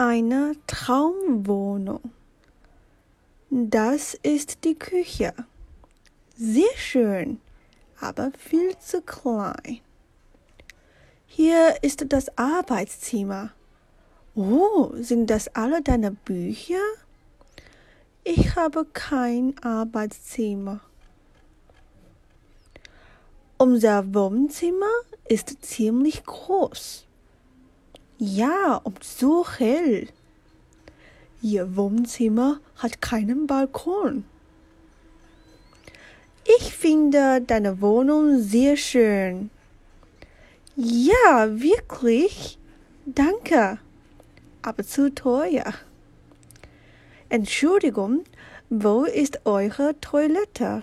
eine Traumwohnung. Das ist die Küche. Sehr schön, aber viel zu klein. Hier ist das Arbeitszimmer. Oh, sind das alle deine Bücher? Ich habe kein Arbeitszimmer. Unser Wohnzimmer ist ziemlich groß. Ja, und so hell. Ihr Wohnzimmer hat keinen Balkon. Ich finde deine Wohnung sehr schön. Ja, wirklich. Danke. Aber zu teuer. Entschuldigung, wo ist eure Toilette?